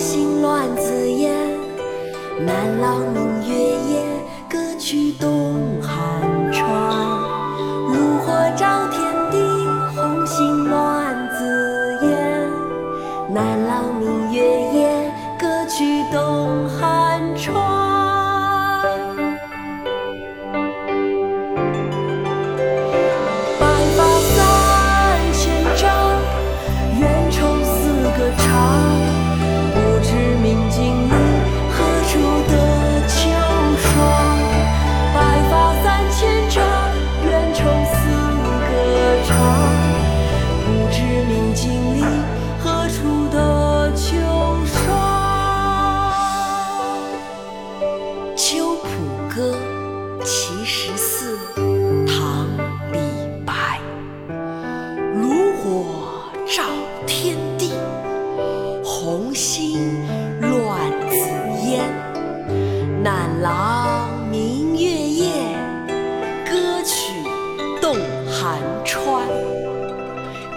红星乱紫烟，南朗明月夜，歌曲东汉川。炉火照天地，红心乱紫烟，南朗明月夜，歌曲东汉天地，红星乱紫烟。南朗明月夜，歌曲动寒川。《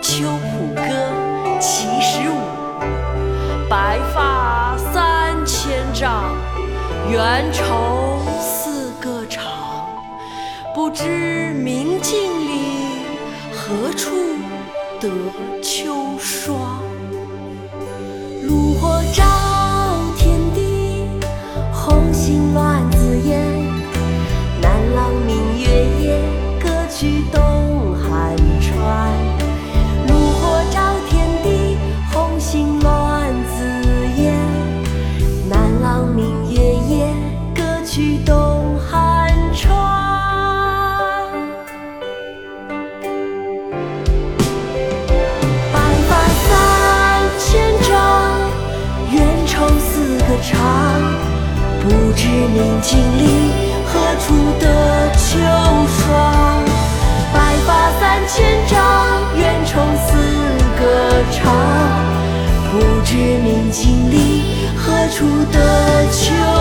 秋浦歌》其十五。白发三千丈，缘愁似个长。不知明镜里，何处得秋霜？不知明镜里，何处得秋霜？白发三千丈，缘愁似个长。不知明镜里，何处得秋？